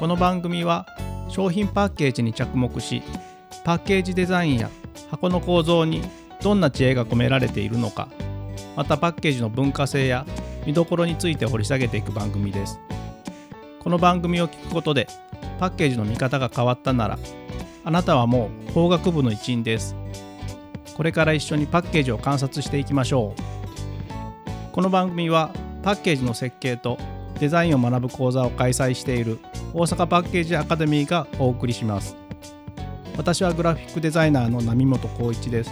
この番組は商品パッケージに着目しパッケージデザインや箱の構造にどんな知恵が込められているのかまたパッケージの文化性や見どころについて掘り下げていく番組です。この番組を聞くことでパッケージの見方が変わったならあなたはもう法学部の一員です。これから一緒にパッケージを観察していきましょう。この番組はパッケージの設計とデザインを学ぶ講座を開催している大阪パッケージアカデミーがお送りします。私はグラフィックデザイナーの波本光一です。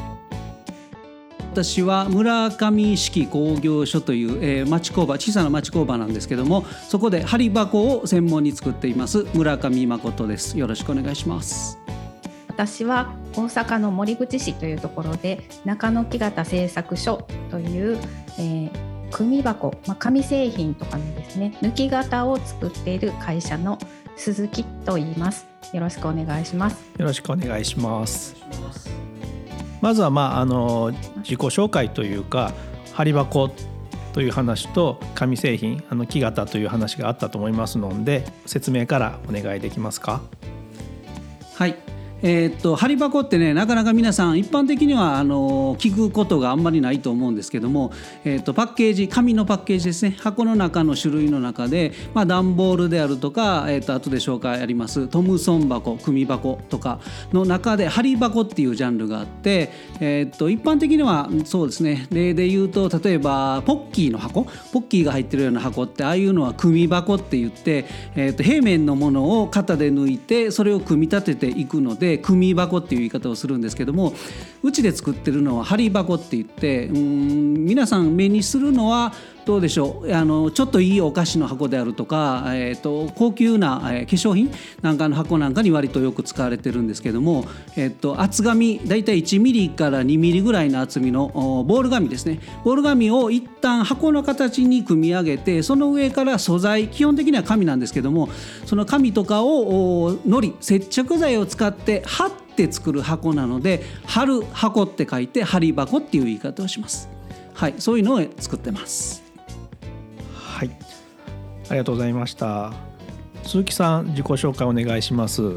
私は村上式工業所という、えー、町工場小さな町工場なんですけどもそこで針箱を専門に作っています村上誠です。よろしくお願いします。私は大阪の森口市というところで中野木型製作所という、えー組箱、まあ、紙製品とかのですね抜き型を作っている会社の鈴木と言います。よろしくお願いします。よろしくお願いします。まずはまああの自己紹介というか針箱という話と紙製品あの木型という話があったと思いますので説明からお願いできますか？はいえー、っと針箱ってねなかなか皆さん一般的にはあの聞くことがあんまりないと思うんですけども、えー、っとパッケージ紙のパッケージですね。箱の中の種類の中で、まあ、段ボールであるとか、えー、っと後で紹介ありますトムソン箱組箱とかの中で針箱っていうジャンルがあって、えー、っと一般的にはそうですね。例で言うと例えばポッキーの箱。ポッキーが入ってるような箱ってああいうのは組箱って言って、えー、っと平面のものを型で抜いてそれを組み立てていくのでで組箱っていう言い方をするんですけどもうちで作ってるのは針箱って言ってうん皆さん目にするのはどうでしょうあのちょっといいお菓子の箱であるとか、えーと、高級な、えー、化粧品なんかの箱なんかに割とよく使われてるんですけども、えーと、厚紙大体1ミリから2ミリぐらいの厚みのボール紙ですねボール紙を一旦箱の形に組み上げてその上から素材基本的には紙なんですけどもその紙とかをのり接着剤を使って貼って作る箱なので貼る箱って書いて貼り箱っていう言い方をします。はい、そういうのを作ってます。はい。ありがとうございました。鈴木さん自己紹介お願いします。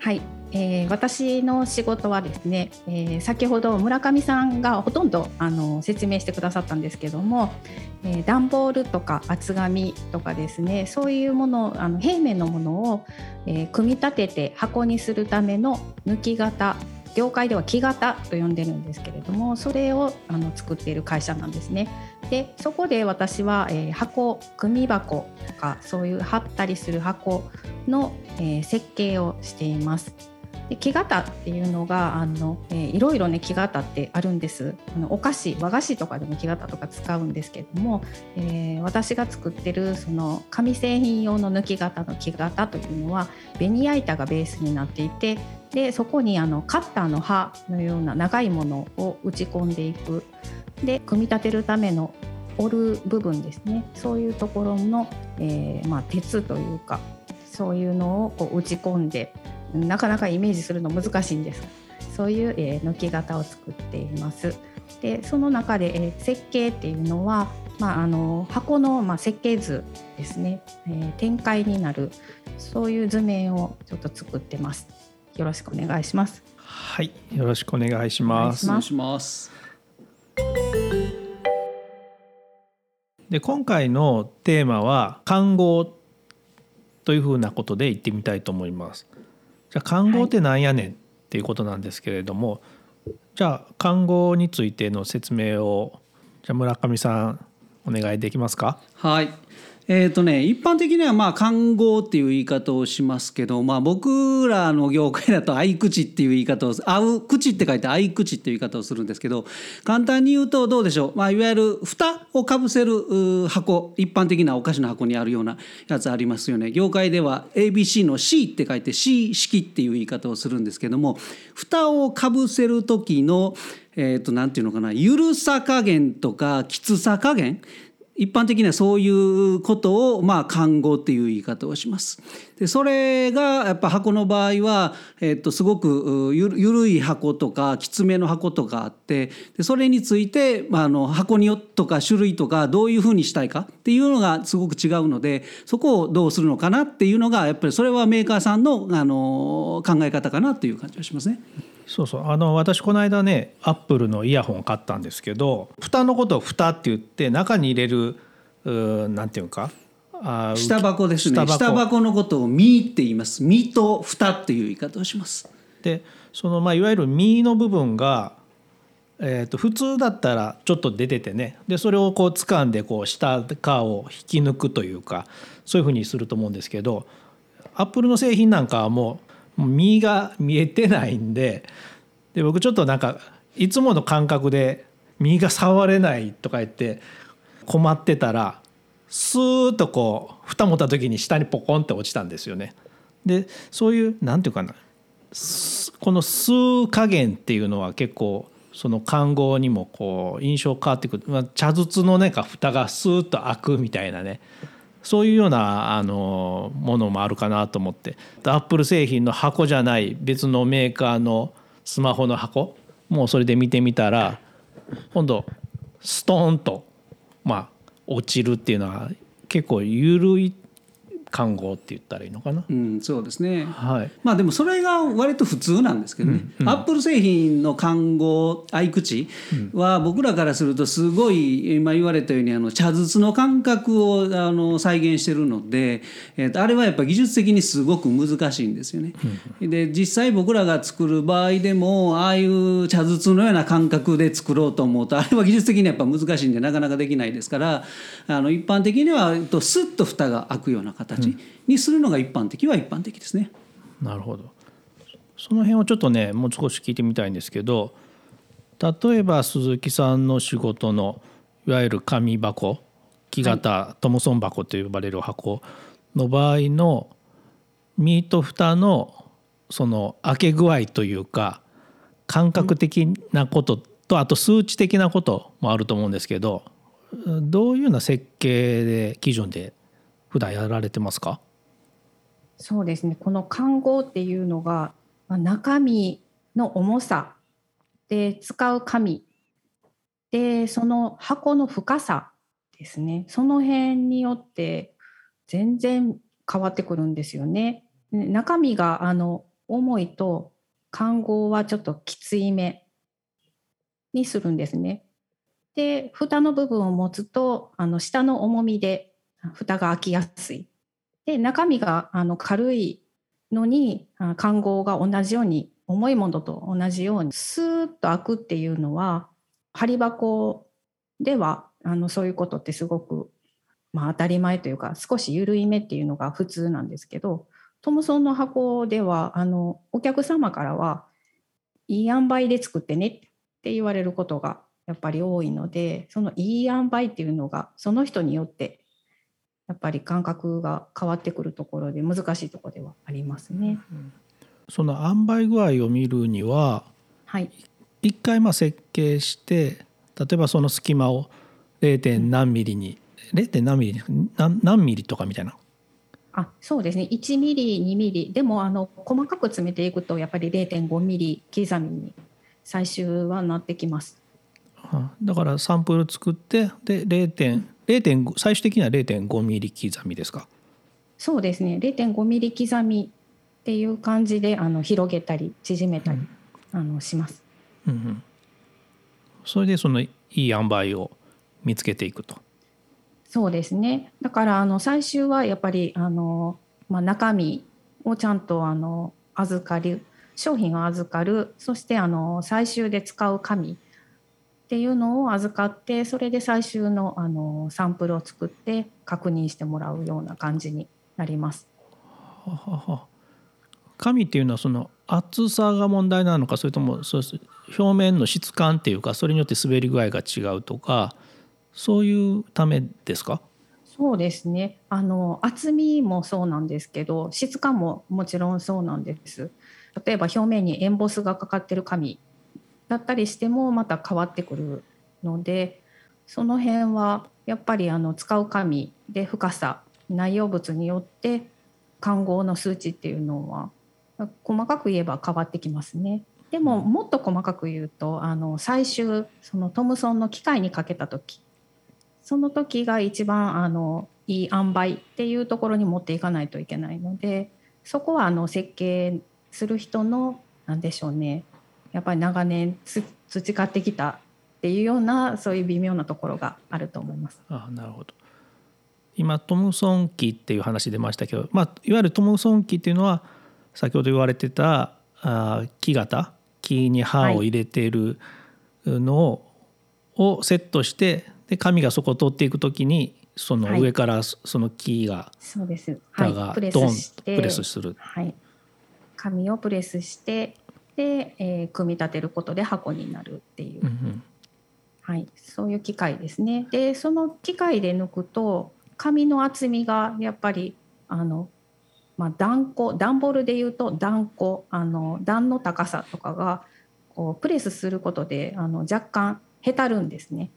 はい、えー、私の仕事はですね、えー、先ほど村上さんがほとんどあの説明してくださったんですけども、えー、段ボールとか厚紙とかですねそういうものあの平面のものを、えー、組み立てて箱にするための抜き型業界では木型と呼んでるんですけれどもそれをあの作っている会社なんですね。でそこで私は、えー、箱組箱とかそういう貼ったりする箱の、えー、設計をしています。で木型っていうのがあの、えー、いろいろね木型ってあるんですあのお菓子和菓子とかでも木型とか使うんですけども、えー、私が作ってるその紙製品用の抜き型の木型というのはベニヤ板がベースになっていてでそこにあのカッターの刃のような長いものを打ち込んでいく。で組み立てるための折る部分ですね。そういうところの、えー、まあ、鉄というかそういうのをこう打ち込んでなかなかイメージするの難しいんです。そういう、えー、抜き型を作っています。でその中で、えー、設計っていうのは、まあ、あの箱の、まあ、設計図ですね、えー、展開になる。そういう図面をちょっと作ってます。よろしくお願いします。はい、よろしくお願いします。お願いします。で今回のテーマは看護というふうなことで言ってみたいと思います。じゃあ看護ってなんやねんっていうことなんですけれども、はい、じゃあ看護についての説明をじゃあ村上さんお願いできますか？はい。えーとね、一般的にはまあ看護っていう言い方をしますけど、まあ、僕らの業界だと合口っていう言い方を合う口って書いて合口っていう言い方をするんですけど簡単に言うとどうでしょう、まあ、いわゆる蓋をかぶせる箱一般的なお菓子の箱にあるようなやつありますよね。業界では ABC の C って書いて C 式っていう言い方をするんですけども蓋をかぶせる時のえー、となていうのかな緩さ加減とかきつさ加減一般的にはそういうことをまあ看護っていう言い方をします。でそれがやっぱ箱の場合は、えっと、すごくゆるい箱とかきつめの箱とかあってでそれについて、まあ、あの箱によとか種類とかどういうふうにしたいかっていうのがすごく違うのでそこをどうするのかなっていうのがやっぱりそれはメーカーさんのあの考え方かなという感じがしますね。そうそう。あの私この間ねアップルのイヤホンを買ったんですけど蓋のことを蓋って言って中に入れるうなんていうかあ下箱ですね。下箱。のことを「身」って言います「身」と「蓋」っていう言い方をします。でそのまあいわゆる身の部分が、えー、と普通だったらちょっと出ててね。でそれをこう掴んでこう下側を引き抜くというかそういうふうにすると思うんですけどアップルの製品なんかはもう身が見えてないんでで僕ちょっとなんかいつもの感覚で身が触れないとか言って困ってたらスーッとこう蓋持った時に下にポコンって落ちたんですよね。でそういう何て言うかなこの吸う加減っていうのは結構その看護にもこう印象変わってくる、まあ、茶筒のねか蓋がスーッと開くみたいなねそういうようなあのものもあるかなと思って。アップル製品の箱じゃない別のメーカーのスマホの箱もうそれで見てみたら今度ストーンとまあ落ちるっていうのは結構緩い看護って言ったらいいのかな？うん、そうですね。はい。まあでもそれが割と普通なんですけどね。うんうん、アップル製品の看護合い口は僕らからするとすごい今言われたようにあの茶筒の感覚をあの再現してるので、えー、とあれはやっぱ技術的にすごく難しいんですよね。で実際僕らが作る場合でもああいう茶筒のような感覚で作ろうと思うとあれは技術的にやっぱ難しいんでなかなかできないですからあの一般的にはとスッと蓋が開くような形にするのが一般的は一般的ですね。なるほどその辺をちょっとねもう少し聞いてみたいんですけど例えば鈴木さんの仕事のいわゆる紙箱木型、トムソン箱と呼ばれる箱の場合のミート蓋のその開け具合というか感覚的なこととあと数値的なこともあると思うんですけどどういうような設計で基準で普段やられてますか？そうですねこの看護っていうのがまあ中身の重さで使う紙でその箱の深さですねその辺によって全然変わってくるんですよね。中身があの重いと看護はちょっときついめにするんですね。で蓋の部分を持つとあの下の重みで蓋が開きやすい。で中身があの軽いのに環合が同じように重いものと同じようにスーッと開くっていうのは針箱ではあのそういうことってすごく、まあ、当たり前というか少し緩い目っていうのが普通なんですけどトムソンの箱ではあのお客様からはいい塩梅で作ってねって言われることがやっぱり多いのでそのいい塩梅っていうのがその人によってやっぱり感覚が変わってくるところで難しいところではありますね。うん、その塩梅具合を見るには、はい、一回まあ設計して例えばその隙間を 0. 何ミリに 0. 何ミリ何何ミリとかみたいな。あそうですね1ミリ2ミリでもあの細かく詰めていくとやっぱり0.5ミリ刻みに最終はなってきます。だからサンプル作ってで0.5 0.5最終的には0.5ミリ刻みですか？そうですね。0.5ミリ刻みっていう感じであの広げたり縮めたり、うん、あのします、うんうん、それでそのいい塩梅を見つけていくと。そうですね。だからあの最終はやっぱりあの、まあ、中身をちゃんとあの預かる商品を預かる。そしてあの最終で使う紙っていうのを預かってそれで最終のあのサンプルを作って確認してもらうような感じになります。ははは。紙っていうのはその厚さが問題なのかそれともそう表面の質感っていうかそれによって滑り具合が違うとかそういうためですか？そうですね。あの厚みもそうなんですけど質感ももちろんそうなんです。例えば表面にエンボスがかかってる紙だったりしてもまた変わってくるのでその辺はやっぱりあの使う紙で深さ内容物によって看合の数値っていうのは細かく言えば変わってきますね。でももっと細かく言うとあの最終そのトムソンの機械にかけた時その時が一番あのいい塩梅っていうところに持っていかないといけないのでそこはあの設計する人の何でしょうねやっぱり長年培ってきたっていうようなそういう微妙なところがあると思います。あなるほど。今トムソン機っていう話出ましたけど、まあ、いわゆるトムソン機っていうのは先ほど言われてたあ木型木に刃を入れているのをセットしてで紙がそこを通っていくときにその上からその木が、そうです。はい、プレスしてプレスする、はい、紙をプレスしてで、えー、組み立てることで箱になるっていう、うんうん、はい、そういう機械ですね。でその機械で抜くと紙の厚みがやっぱりあのまあ、段子段ボールでいうと段子あの段の高さとかがこうプレスすることであの若干へたるんですね、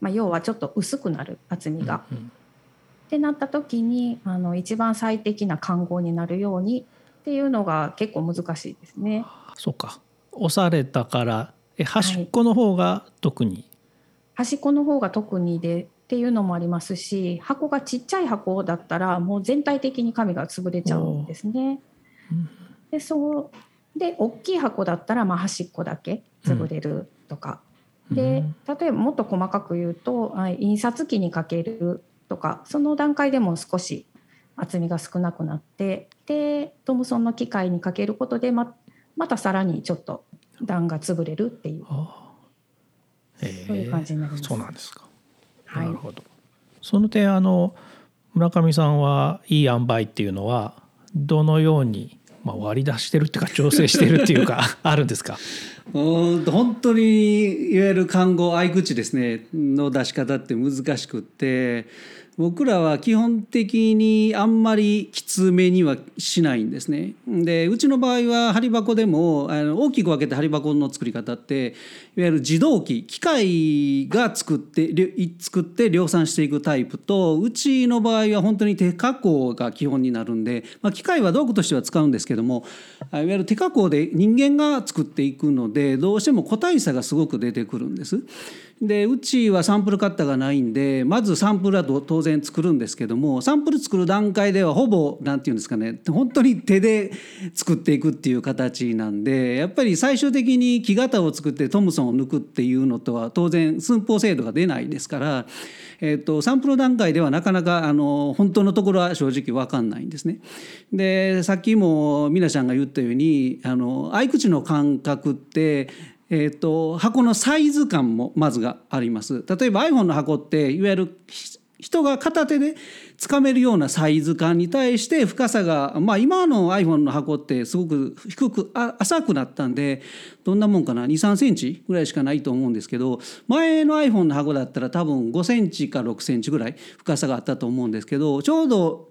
まあ、要はちょっと薄くなる厚みが。うんうん、ってなった時にあの一番最適な看合になるようにっていうのが結構難しいですね。そうか。押されたからえ端っこの方が特に、はい、端っこの方が特にでっていうのもありますし箱がちっちゃい箱だったらもう全体的に紙が潰れちゃうんですね。でそうで大きい箱だったらまあ端っこだけ潰れるとか、うん、で例えばもっと細かく言うと印刷機にかけるとかその段階でも少し厚みが少なくなってでトムソンの機械にかけることでままたさらにちょっと段が潰れるっていう、そういう感じになります。そうなんですか。なるほど。その点あの村上さんはいい塩梅っていうのはどのように、まあ、割り出してるっていうか調整してるっていうか あるんですか？うん本当にいわゆる看護合口ですねの出し方って難しくって僕らは基本的にあんまりきつめにはしないんですね。でうちの場合は針箱でもあの大きく分けて針箱の作り方っていわゆる自動機機械が作って作って量産していくタイプとうちの場合は本当に手加工が基本になるんで、まあ、機械は道具としては使うんですけどもいわゆる手加工で人間が作っていくのでどうしても個体差がすごく出てくるんです。でうちはサンプルカッターがないんでまずサンプルは当然作るんですけどもサンプル作る段階ではほぼ何て言うんですかね本当に手で作っていくっていう形なんでやっぱり最終的に木型を作ってトムソンを抜くっていうのとは当然寸法精度が出ないですから、えーと、サンプル段階ではなかなかあの本当のところは正直分かんないんですね。でさっきも皆さんが言ったようにあの合口の感覚ってえーと、箱のサイズ感もまずがあります。例えば iPhone の箱っていわゆる人が片手でつかめるようなサイズ感に対して深さがまあ今の iPhone の箱ってすごく低く浅くなったんでどんなもんかな23センチぐらいしかないと思うんですけど前の iPhone の箱だったら多分5センチか6センチぐらい深さがあったと思うんですけどちょうど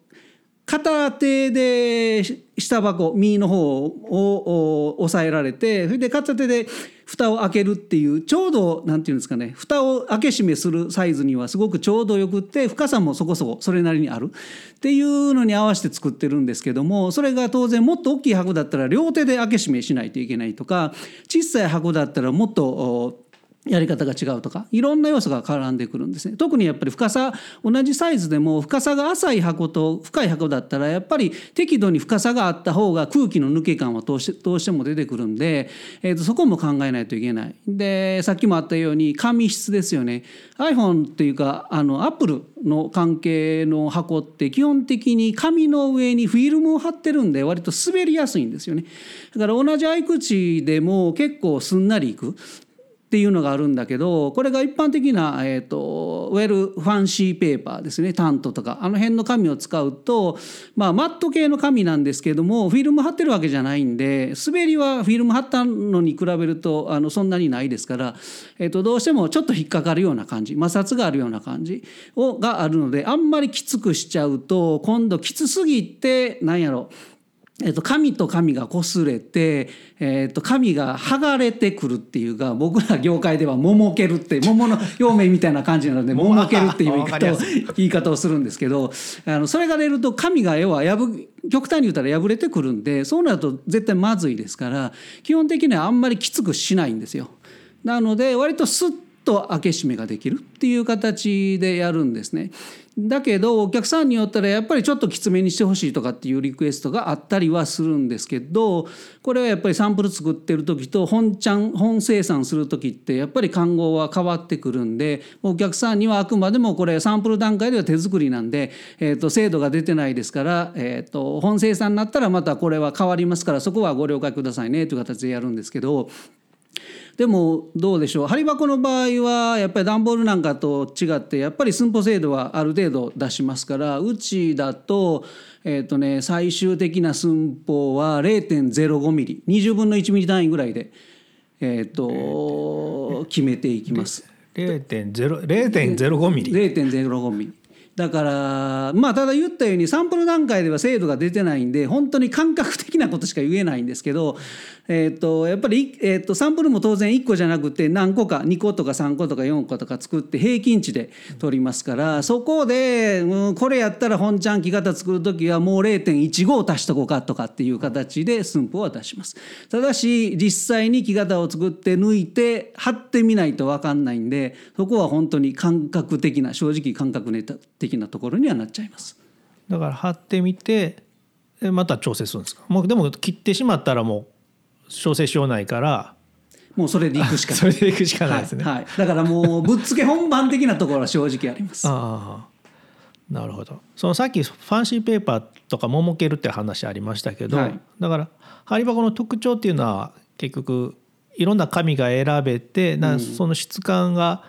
片手で下箱右の方を押さえられてそれで片手で蓋を開けるっていうちょうど何て言うんですかね蓋を開け閉めするサイズにはすごくちょうどよくって深さもそこそこそれなりにある。っていうのに合わせて作ってるんですけどもそれが当然もっと大きい箱だったら両手で開け閉めしないといけないとか小さい箱だったらもっとやり方が違うとかいろんな要素が絡んでくるんですね。特にやっぱり深さ同じサイズでも深さが浅い箱と深い箱だったらやっぱり適度に深さがあった方が空気の抜け感はどうしてどうしても出てくるんで、えー、とそこも考えないといけない。でさっきもあったように紙質ですよね。iPhone っていうかあの Apple の関係の箱って基本的に紙の上にフィルムを貼ってるんで割と滑りやすいんですよね。だから同じ合口でも結構すんなりいく。っていうのがあるんだけどこれが一般的な、えーと、ウェルファンシーペーパーですねタントとか。あの辺の紙を使うと、まあ、マット系の紙なんですけどもフィルム貼ってるわけじゃないんで滑りはフィルム貼ったのに比べるとあのそんなにないですから、えーと、どうしてもちょっと引っかかるような感じ摩擦があるような感じをがあるのであんまりきつくしちゃうと今度きつすぎて何やろえっと、紙と紙が擦れて、えっと、紙が剥がれてくるっていうか僕ら業界では「桃ける」って桃の表面みたいな感じなので「桃ける」っていう言い方を言い方をするんですけどあのそれが出ると紙が要は破極端に言ったら破れてくるんでそうなると絶対まずいですから基本的にはあんまりきつくしないんですよ。なので割とスッと開け閉めができるっていう形でやるんですね。だけどお客さんによったらやっぱりちょっときつめにしてほしいとかっていうリクエストがあったりはするんですけどこれはやっぱりサンプル作ってる時と本ちゃん本生産する時ってやっぱり看護は変わってくるんでお客さんにはあくまでもこれサンプル段階では手作りなんで、えー、と精度が出てないですから、えー、と本生産になったらまたこれは変わりますからそこはご了解くださいねという形でやるんですけど。でもどうでしょう。針箱の場合はやっぱり段ボールなんかと違ってやっぱり寸法精度はある程度出しますからうちだと,、えーとね、最終的な寸法は0.05ミリ20分の1ミリ単位ぐらいで、えーと、決めていきます。0.05ミリ。0.05ミリ。だからまあただ言ったようにサンプル段階では精度が出てないんで本当に感覚的なことしか言えないんですけどえーと、やっぱり、えーと、サンプルも当然1個じゃなくて何個か2個とか3個とか4個とか作って平均値で取りますからそこで、うん、これやったら本ちゃん木型作る時はもう0.15足しとこうかとかっていう形で寸法は出します。ただし実際に木型を作って抜いて貼ってみないと分かんないんでそこは本当に感覚的な正直感覚的なところにはなっちゃいます。だから貼ってみてまた調整するんですか？もうでも切ってしまったらもう調整しようないからもうそれでいくしかない。それでいくしかないですね、はい、はい、だからもうぶっつけ本番的なところは正直あります。ああなるほど。そのさっきファンシーペーパーとかももけるって話ありましたけど、はい、だから針箱の特徴っていうのは結局いろんな紙が選べてなその質感が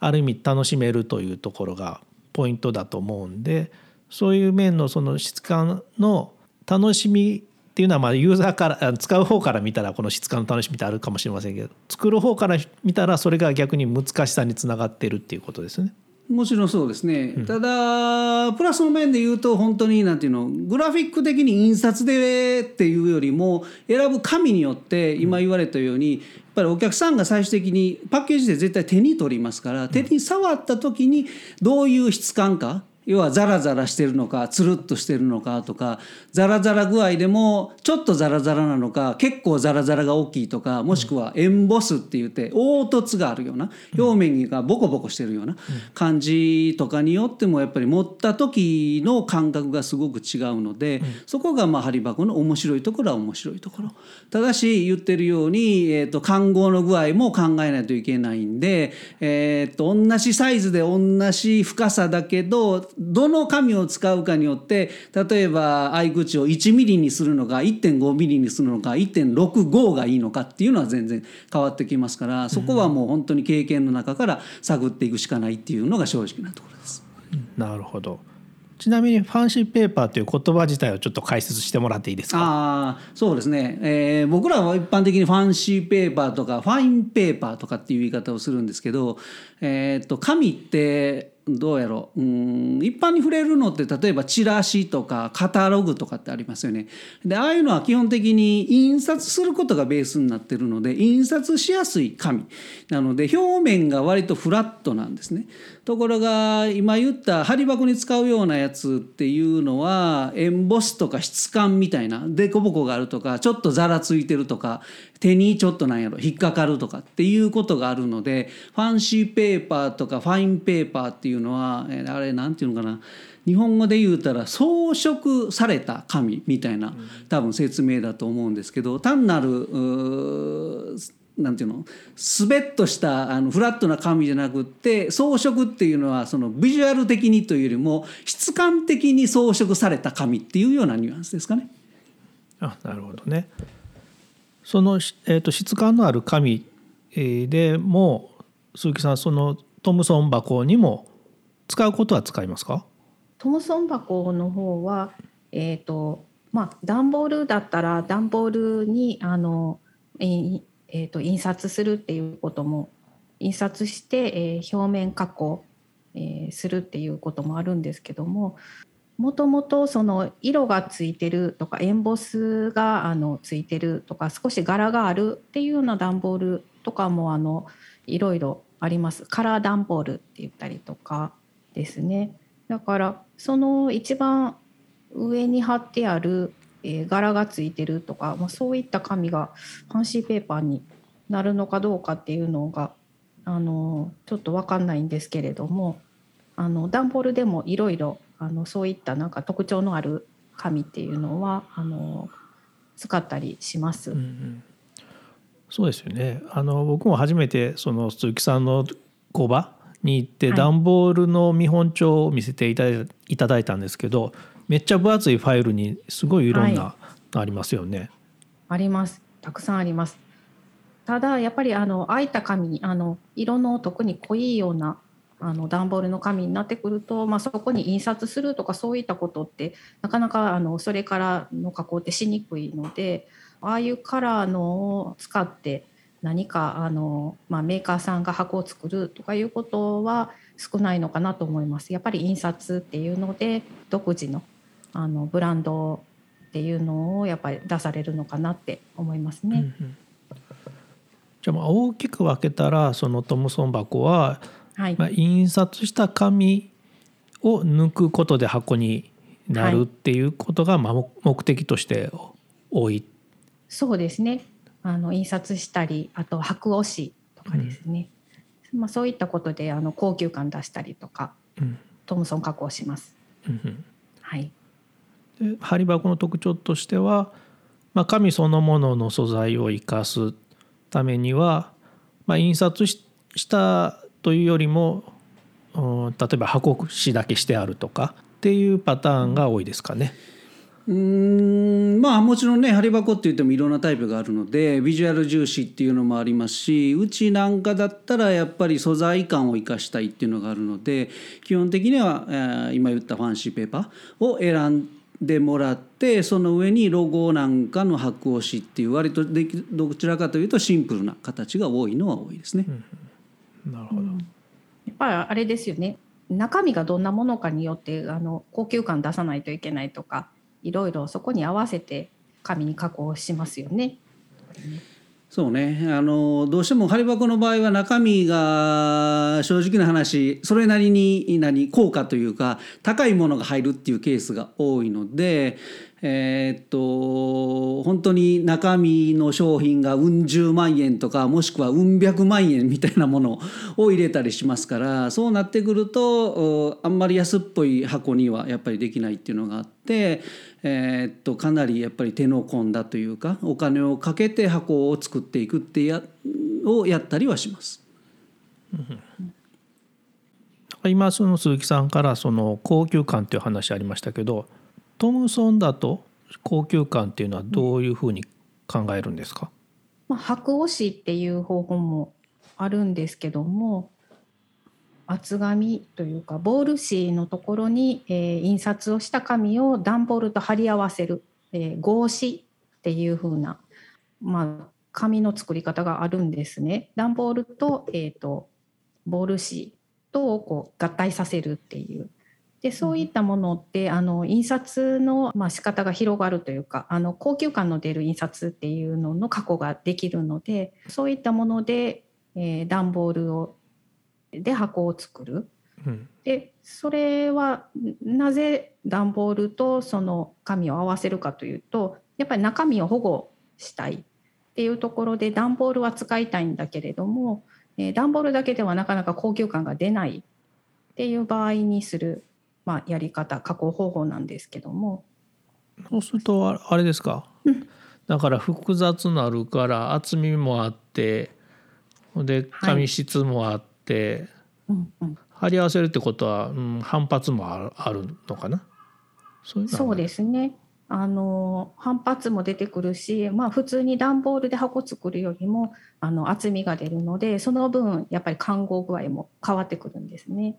ある意味楽しめるというところがポイントだと思うんでそういう面のその質感の楽しみっていうのはまあユーザーから使う方から見たらこの質感の楽しみってあるかもしれませんけど作る方から見たらそれが逆に難しさにつながってるっていうことですね。もちろんそうですね、うん、ただプラスの面で言うと本当になんていうのグラフィック的に印刷でっていうよりも選ぶ紙によって今言われたように、やっぱりお客さんが最終的にパッケージで絶対手に取りますから手に触った時にどういう質感か要はザラザラしてるのかつるっとしてるのかとかザラザラ具合でもちょっとザラザラなのか結構ザラザラが大きいとかもしくはエンボスって言って凹凸があるような表面がボコボコしてるような感じとかによってもやっぱり持った時の感覚がすごく違うのでそこがまあ針箱の面白いところは面白いところ。ただし言ってるように、えー、と看合の具合も考えないといけないんで、えー、と同じサイズで同じ深さだけどどの紙を使うかによって例えば合口を1ミリにするのか1.5ミリにするのか1.65がいいのかっていうのは全然変わってきますからそこはもう本当に経験の中から探っていくしかないっていうのが正直なところです。なるほど。ちなみにファンシーペーパーという言葉自体をちょっと解説してもらっていいですか？あそうですね、えー、僕らは一般的にファンシーペーパーとかファインペーパーとかっていう言い方をするんですけど、えー、と紙ってどうやろううん一般に触れるのって例えばチラシとかカタログとかってありますよね。でああいうのは基本的に印刷することがベースになってるので印刷しやすい紙なので表面が割とフラットなんですね。ところが今言った針箱に使うようなやつっていうのはエンボスとか質感みたいな凸凹があるとかちょっとざらついてるとか手にちょっとなんやろ引っかかるとかっていうことがあるのでファンシーペーパーとかファインペーパーっていうのはあれなんていうのかな日本語で言うたら装飾された紙みたいな多分説明だと思うんですけど単なるなんていうのスベッとしたあのフラットな紙じゃなくって装飾っていうのはそのビジュアル的にというよりも質感的に装飾された紙っていうようなニュアンスですかね。あなるほどね。その、えーと、質感のある紙でも鈴木さんそのトムソン箱にも使うことは使いますか？トムソン箱の方は、えーとまあ、段ボールだったら段ボールにあの、えー、と、印刷するっていうことも印刷して、えー、表面加工、えー、するっていうこともあるんですけどももともとその色がついてるとかエンボスがあのついてるとか少し柄があるっていうような段ボールとかもあのいろいろあります。カラー段ボールって言ったりとかですね。だからその一番上に貼ってある、えー、柄がついてるとか、まあ、そういった紙がファンシーペーパーになるのかどうかっていうのがあのちょっと分かんないんですけれどもあの段ボールでもいろいろそういったなんか特徴のある紙っていうのはあの使ったりします。うんうん。そうですよね。あの僕も初めてその鈴木さんの工場に行って段ボールの見本帳を見せていただいたんですけどめっちゃ分厚いファイルにすごいいろんな、ありますよね。ありますたくさんあります。ただやっぱりあの空いた紙あの色の特に濃いようなあの段ボールの紙になってくると、まあ、そこに印刷するとかそういったことってなかなかあのそれからの加工ってしにくいのでああいうカラーのを使って何かあの、まあ、メーカーさんが箱を作るとかいうことは少ないのかなと思います。やっぱり印刷っていうので独自のあのブランドっていうのをやっぱり出されるのかなって思いますね。うんうんじゃあまあ大きく分けたらそのトムソン箱は、はいまあ、印刷した紙を抜くことで箱になるっていうことがまあ目的として多い。そうですねあの印刷したりあと白押しとかですね、うん、まあ、そういったことであの高級感出したりとか、うん、トムソン加工します。うん、はい、で針箱の特徴としては、まあ、紙そのものの素材を生かすためには、まあ、印刷したというよりも、うん、例えば箱紙だけしてあるとかっていうパターンが多いですかね。うん。まあもちろんね針箱って言ってもいろんなタイプがあるのでビジュアル重視っていうのもありますしうちなんかだったらやっぱり素材感を生かしたいっていうのがあるので基本的には、えー、今言ったファンシーペーパーを選んでもらってその上にロゴなんかの白押しっていう割とできどちらかというとシンプルな形が多いのは多いですね。うん、なるほど、やっぱりあれですよね。中身がどんなものかによってあの高級感出さないといけないとかいろいろそこに合わせて紙に加工しますよね。そうねあのどうしても針箱の場合は中身が正直な話それなりに何効果というか高いものが入るっていうケースが多いのでえー、っと本当に中身の商品がうん十万円とかもしくはうん百万円みたいなものを入れたりしますからそうなってくるとあんまり安っぽい箱にはやっぱりできないっていうのがあって、えー、っとかなりやっぱり手の込んだというかお金をかけて箱を作っていくってやをやったりはします。今その鈴木さんからその高級感っていう話ありましたけどトムソンだと高級感っていうのはどういうふうに考えるんですか、まあ、白押しっていう方法もあるんですけども厚紙というかボール紙のところに、えー、印刷をした紙を段ボールと貼り合わせる、えー、合紙っていう風な、まあ、紙の作り方があるんですね。段ボールと,、えーとボール紙とこう合体させるっていうでそういったものってあの印刷の、まあ、仕方が広がるというかあの高級感の出る印刷っていうのの加工ができるのでそういったもので、えー、段ボールをで箱を作る。うん、でそれはなぜ段ボールとその紙を合わせるかというとやっぱり中身を保護したいっていうところで段ボールは使いたいんだけれども、えー、段ボールだけではなかなか高級感が出ないっていう場合にするまあ、やり方加工方法なんですけども。そうするとあれですか、うん、だから複雑なるから厚みもあってで紙質もあって、はいうんうん、貼り合わせるってことは、うん、反発もあるのかな？そうそうですね。あの反発も出てくるし、まあ、普通に段ボールで箱作るよりもあの厚みが出るのでその分やっぱり看護具合も変わってくるんですね。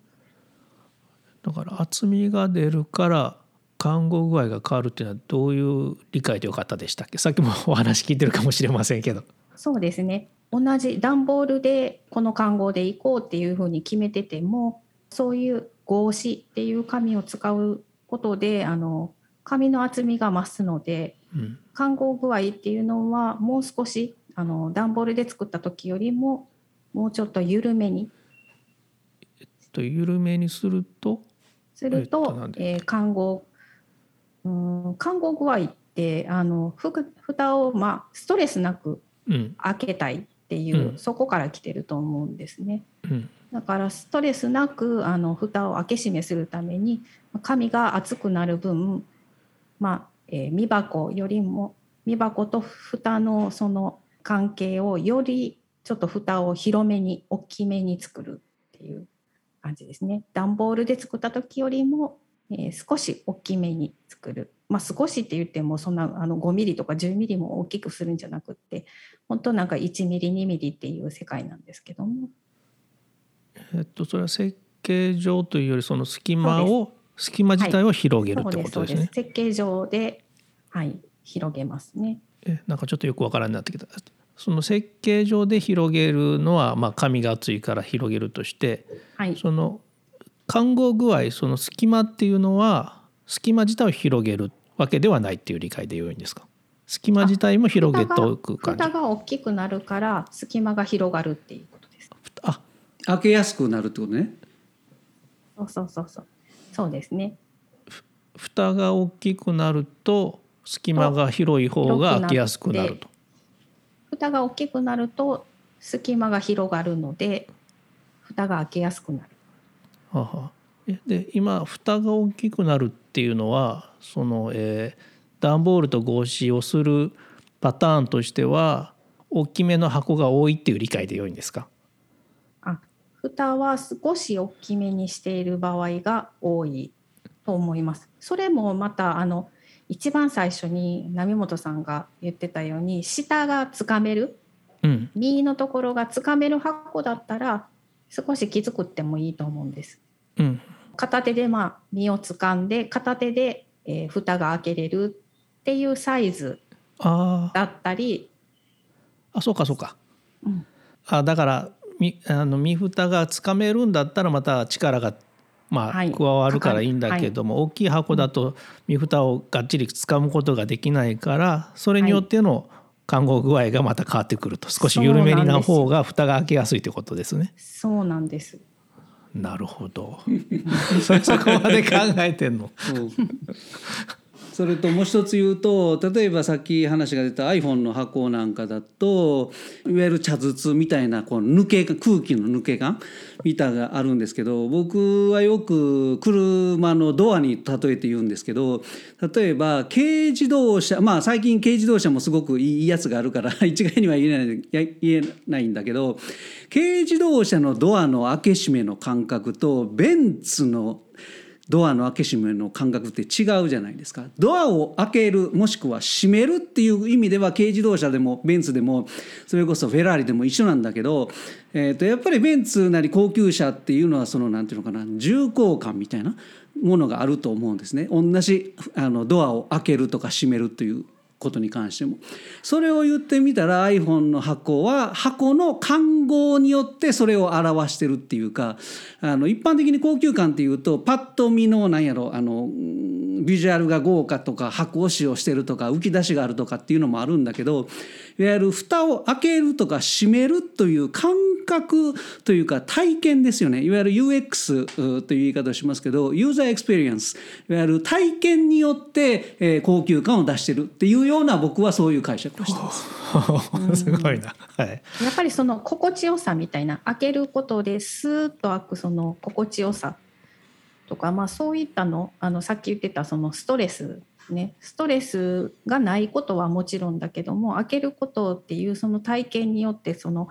だから厚みが出るから看護具合が変わるっていうのはどういう理解でよかったでしたっけ？さっきもお話聞いてるかもしれませんけど。そうですね同じ段ボールでこの看護でいこうっていうふうに決めててもそういう合紙っていう紙を使うことであの紙の厚みが増すのでうん。看合具合っていうのはもう少しあの段ボールで作った時よりももうちょっと緩めに。と緩めにすると？するえっとえー看合うん看合具合ってあのふく蓋をまあストレスなくうん。開けたいっていう、うんそこから来てると思うんですね。うんだからストレスなくあの蓋を開け閉めするために紙が厚くなる分、まあえー、身箱よりも身箱と蓋のその関係をよりちょっと蓋を広めに大きめに作るっていう感じですね。段ボールで作った時よりも、えー少し大きめに作る。まあ、少しって言ってもそんなあの5ミリとか10ミリも大きくするんじゃなくって本当なんか1ミリ2ミリっていう世界なんですけども。えっとそれは設計上というよりその隙間を隙間自体を広げるってことですね。設計上で、はい、広げますね。えなんかちょっとよくわからんなってきた。その設計上で広げるのはまあ紙が厚いから広げるとしてはい、その看護具合その隙間っていうのは隙間自体を広げるわけではないっていう理解で良いんですか？隙間自体も広げておく感じ蓋が大きくなるから隙間が広がるっていうことです。あ開けやすくなるってことね。そうそうそうそう。そうですね。蓋が大きくなると隙間が広い方が開けやすくなると。蓋が大きくなると隙間が広がるので蓋が開けやすくなる。ははえで今蓋が大きくなるっていうのはその、えー段ボールと合紙をするパターンとしては大きめの箱が多いっていう理解で良いんですか？あ、蓋は少し大きめにしている場合が多いと思います。それもまたあの一番最初に波本さんが言ってたように下がつかめるうん右のところがつかめる箱だったら少しきつくってもいいと思うんです。うん片手でまあ身をつかんで片手で、えー蓋が開けれるっていうサイズだったり、あそうかそうか。うん。あだからみあの身蓋がつかめるんだったらまた力が、まあはい。加わるからいいんだけども、大きい箱だと身蓋をがっちり掴むことができないからそれによっての看護具合がまた変わってくると。少し緩めにな方が蓋が開けやすいということですね。そうなんです。なるほど。そそこまで考えてんの？それともう一つ言うと例えばさっき話が出た iPhone の箱なんかだといわゆる茶筒みたいなこう抜け空気の抜け感みたいのがあるんですけど僕はよく車のドアに例えて言うんですけど例えば軽自動車まあ最近軽自動車もすごくいいやつがあるから 一概には言えない言えないんだけど軽自動車のドアの開け閉めの感覚とベンツのドアの開け閉めの感覚って違うじゃないですか。ドアを開けるもしくは閉めるっていう意味では軽自動車でもベンツでもそれこそフェラーリでも一緒なんだけど、えー、とやっぱりベンツなり高級車っていうのはその何て言うのかな重厚感みたいなものがあると思うんですね。同じあのドアを開けるとか閉めるということに関しても。それを言ってみたら iPhone の箱は箱の看合によってそれを表してるっていうかあの一般的に高級感っていうとパッと見のなんやろあのビジュアルが豪華とか箱を使用してるとか浮き出しがあるとかっていうのもあるんだけどいわゆる蓋を開けるとか閉めるという感覚というか体験ですよねいわゆる UX という言い方をしますけどユーザーエクスペリエンスいわゆる体験によって、えー高級感を出してるっていうような僕はそういう解釈をしてます。すごいな。はい。やっぱりその心地よさみたいな開けることでスーッと開くその心地よさとか、まあ、そういったのあのさっき言ってたそのストレスねストレスがないことはもちろんだけども開けることっていうその体験によってその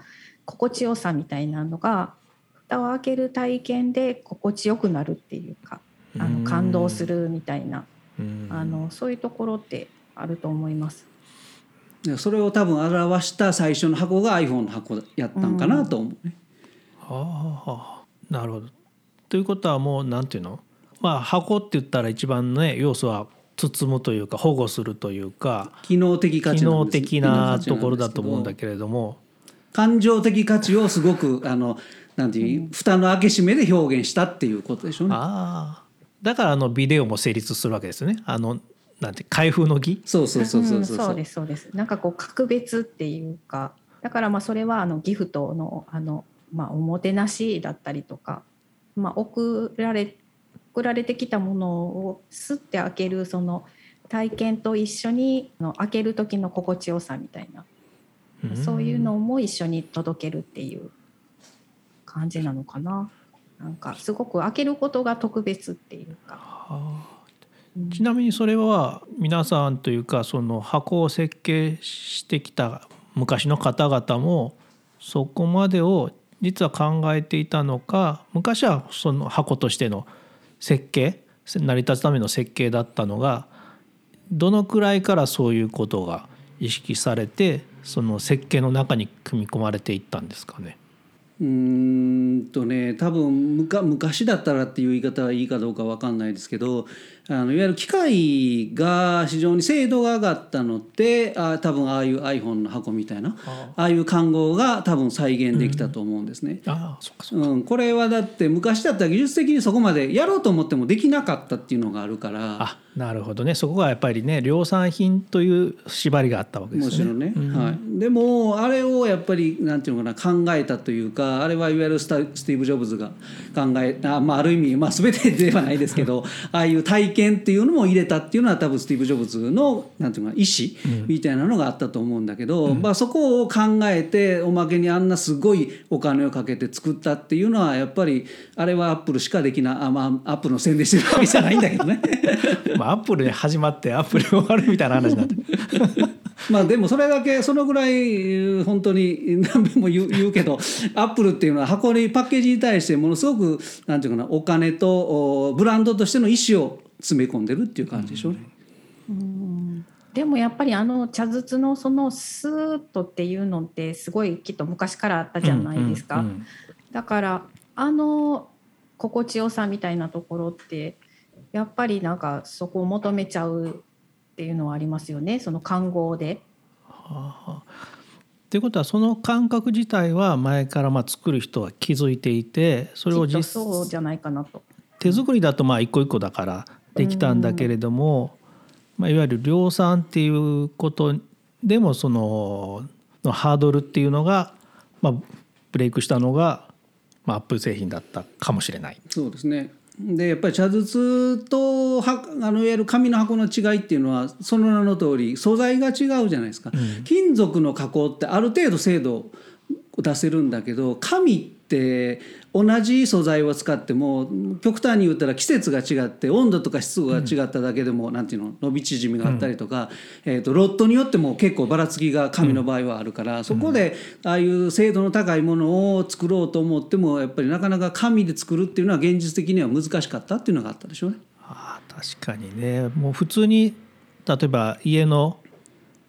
心地よさみたいなのが蓋を開ける体験で心地よくなるっていうかあの感動するみたいなうんあのそういうところってあると思います。でそれを多分表した最初の箱が iPhone の箱やったんかなと思うね。はあ、なるほど。ということはもうなんていうの？まあ箱って言ったら一番ね要素は包むというか保護するというか機能的価機値なんです能的なところだと思うんだけれども感情的価値をすごくあのなんていう、蓋の開け閉めで表現したっていうことでしょうね。ああ。だからあのビデオも成立するわけですよね。あのなんて開封の儀？そうそうそうそうう。んそうそうですそうです。なんかこう格別っていうか。だからまあそれはあのギフトのあの、まあ、おもてなしだったりとか、まあ、送られ送られてきたものをすって開けるその体験と一緒にあの開ける時の心地よさみたいな、そういうのも一緒に届けるっていう感じなのかな。なんかすごく開けることが特別っていうか。ちなみにそれは皆さんというかその箱を設計してきた昔の方々もそこまでを実は考えていたのか昔はその箱としての設計成り立つための設計だったのがどのくらいからそういうことが意識されてその設計の中に組み込まれていったんですかね？うんとね多分むか昔だったらっていう言い方はいいかどうかわかんないですけどあのいわゆる機械が非常に精度が上がったのってあ多分ああいう iPhone の箱みたいなああ。あいう看護が多分再現できたと思うんですね。ああそっかそっか。うん、これはだって昔だったら技術的にそこまでやろうと思ってもできなかったっていうのがあるから。あなるほどね。そこがやっぱりね量産品という縛りがあったわけですよね。もちろんね、うん。はい、でもあれをやっぱりなんていうのかな考えたというかあれはいわゆるスタスティーブ・ジョブズが考えあ、まあ、ある意味、まあ、全てではないですけど ああいう体験っていうのも入れたっていうのは多分スティーブ・ジョブズのなんていうのかな意思みたいなのがあったと思うんだけど、まあ、そこを考えておまけにあんなすごいお金をかけて作ったっていうのはやっぱりあれはアップルしかできないあ、まあ、アップルの宣伝してるわけじゃないんだけどね。まあ、アップルで始まってアップルで終わるみたいな話になって。まあでもそれだけそのぐらい本当に 何遍も言う言うけどアップルっていうのは箱にパッケージに対してものすごくなんていうかなお金とおブランドとしての意思を詰め込んでるっていう感じでしょうね。うんでもやっぱりあの茶筒のそのスーッとっていうのってすごいきっと昔からあったじゃないですか、うんうんだからあの心地よさみたいなところってやっぱりなんかそこを求めちゃうっていうのはありますよねその看護で。はあということはその感覚自体は前からまあ作る人は気づいていてそれを実そうじゃないかなと。手作りだとまあ一個一個だからできたんだけれども、まあ、いわゆる量産っていうことでもそののハードルっていうのが、まあ、ブレイクしたのが、まあ、アップル製品だったかもしれない。そうですね。でやっぱり茶筒とはあのいわゆる紙の箱の違いっていうのはその名の通り素材が違うじゃないですか、金属の加工ってある程度精度を出せるんだけど紙って同じ素材を使っても極端に言ったら季節が違って温度とか湿度が違っただけでも、なんていうの伸び縮みがあったりとか、えー、とロットによっても結構ばらつきが紙の場合はあるから、そこでああいう精度の高いものを作ろうと思ってもやっぱりなかなか紙で作るっていうのは現実的には難しかったっていうのがあったでしょうね。ああ確かにね。もう普通に例えば家の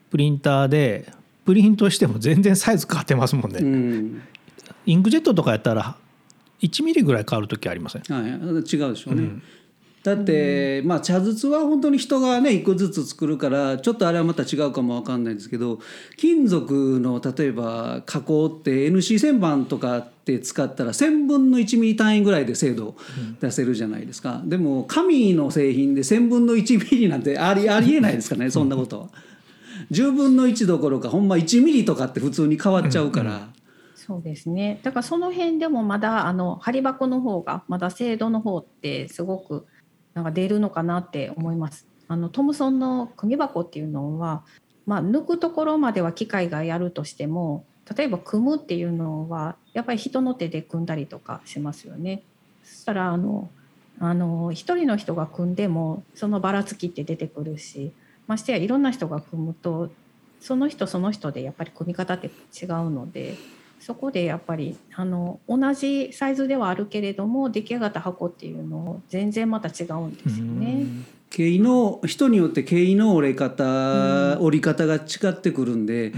プリンターでプリントしても全然サイズ変わってますもんね、うんインクジェットとかやったら1ミリぐらい変わる時ありません？はい、違うでしょうね。だって、まあ茶筒は本当に人がね一個ずつ作るからちょっとあれはまた違うかもわかんないですけど金属の例えば加工って NC 旋盤とかって使ったら1,000分の1ミリ単位ぐらいで精度を出せるじゃないですか、でも紙の製品で1,000分の1ミリなんてありありえないですからねそんなことは。10分の1どころかほんま1ミリとかって普通に変わっちゃうから。そうですねだからその辺でもまだあの針箱の方がまだ精度の方ってすごくなんか出るのかなって思います。あのトムソンの組箱っていうのは、まあ、抜くところまでは機械がやるとしても例えば組むっていうのはやっぱり人の手で組んだりとかしますよね。そしたらあのあの一人の人が組んでもそのばらつきって出てくるしましてやいろんな人が組むとその人その人でやっぱり組み方って違うのでそこでやっぱりあの同じサイズではあるけれども出来上がった箱っていうのを全然また違うんですよね。毛糸の人によって毛糸の折れ方、折り方が違ってくるんで、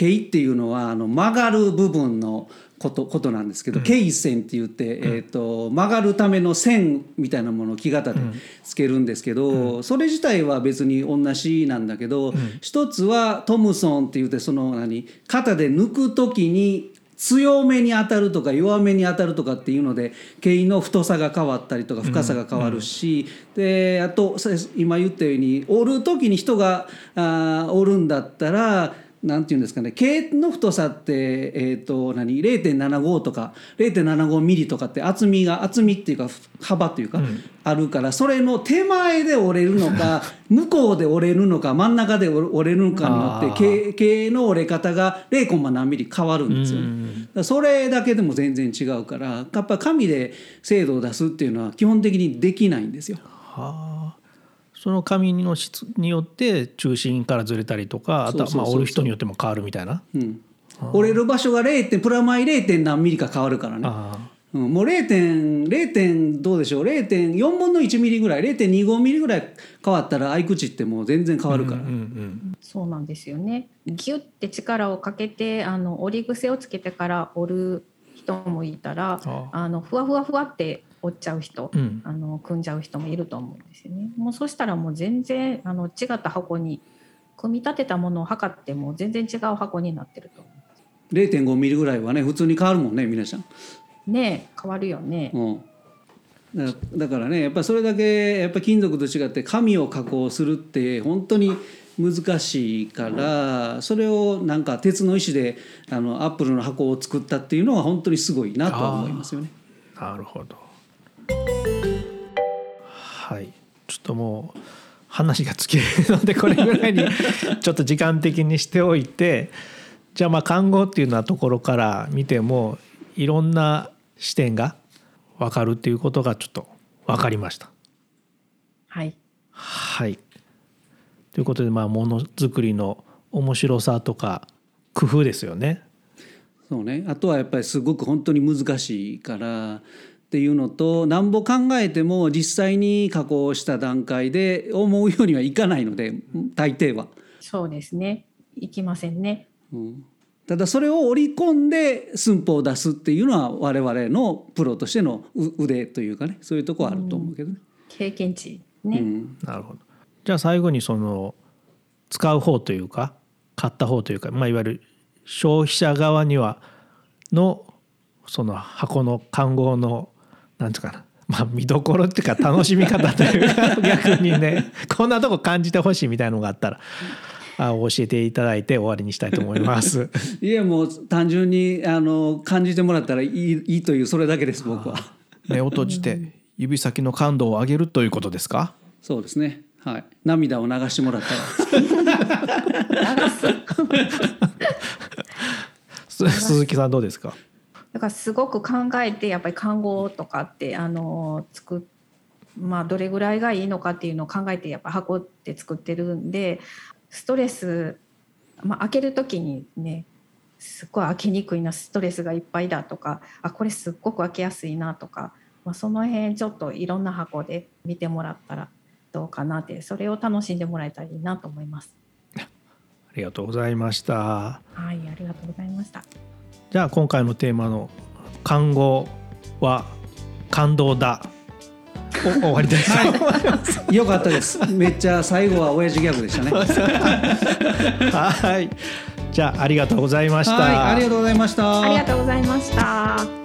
毛糸っていうのはあの曲がる部分のことことなんですけど、毛線って言って、えー、と曲がるための線みたいなものを木型でつけるんですけど、それ自体は別に同じなんだけど、一つはトムソンって言ってその何肩で抜く時に強めに当たるとか弱めに当たるとかっていうので毛の太さが変わったりとか深さが変わるし、であとさ今言ったように折る時に人があー折るんだったらなんていうんですかね毛の太さって、えー、と何0.75とか0.75ミリとかって厚みが厚みっていうか幅というか、あるからそれの手前で折れるのか 向こうで折れるのか真ん中で折れるのかによって毛毛の折れ方が 0. コンマ何ミリ変わるんですよそれだけでも全然違うからやっぱ紙で精度を出すっていうのは基本的にできないんですよ。はあその紙の質によって中心からずれたりとかあとはまあ折る人によっても変わるみたいなうん、折れる場所が 0. プラマイ 0. 何ミリか変わるからね。あうん、もう 0. 0. どうでしょう？0.4分の1ミリぐらい0.25ミリぐらい変わったら合い口ってもう全然変わるから、うんうんそうなんですよね。ギュッて力をかけてあの折り癖をつけてから折る人もいたらああのふわふわふわって折っちゃう人、うんあの組んじゃう人もいると思うんですよね。もうそしたらもう全然あの違った箱に組み立てたものを測っても全然違う箱になってると思0.5ミリぐらいはね普通に変わるもんね皆さん、う。ねえ変わるよね。うん、だだからねやっぱりそれだけやっぱ金属と違って紙を加工するって本当に難しいからそれをなんか鉄の石であのアップルの箱を作ったっていうのは本当にすごいなとは思いますよね。なるほどはいちょっともう話が尽きるのでこれぐらいに ちょっと時間的にしておいてじゃあまあ看護っていうようなところから見てもいろんな視点が分かるっていうことがちょっと分かりました。はい。はいということでまあものづくりの面白さとか工夫ですよね。そうね、あとはやっぱりすごく本当に難しいからっていうのとなんぼ考えても実際に加工した段階で思うようにはいかないので大抵は。そうですね。いきませんね。うんただそれを織り込んで寸法を出すっていうのは我々のプロとしてのう腕というかねそういうとこはあると思うけどね。経験値ね。うんなるほど。じゃあ最後にその使う方というか買った方というか、まあ、いわゆる消費者側にはのその箱の看護のなんていうかな、まあ、見どころっていうか楽しみ方というか逆にね こんなとこ感じてほしいみたいのがあったらあ教えていただいて終わりにしたいと思います。いやもう単純にあの感じてもらったらいいいいというそれだけです僕は。目を閉じて指先の感度を上げるということですか？そうですね。はい。涙を流してもらったら。す鈴木さんどうですか？だからすごく考えてやっぱり看護とかってあの作っまあどれぐらいがいいのかっていうのを考えてやっぱ箱って作ってるんでストレス、まあ、開ける時にねすっごい開けにくいなストレスがいっぱいだとかあこれすっごく開けやすいなとか、まあ、その辺ちょっといろんな箱で見てもらったらどうかなってそれを楽しんでもらえたらいいなと思います。ありがとうございました。はい、ありがとうございました。じゃあ今回のテーマの「看護は感動だ」お終わりです。よかったです。めっちゃ最後は親父ギャグでしたね。はい。じゃあありがとうございました。はい、ありがとうございました。ありがとうございました。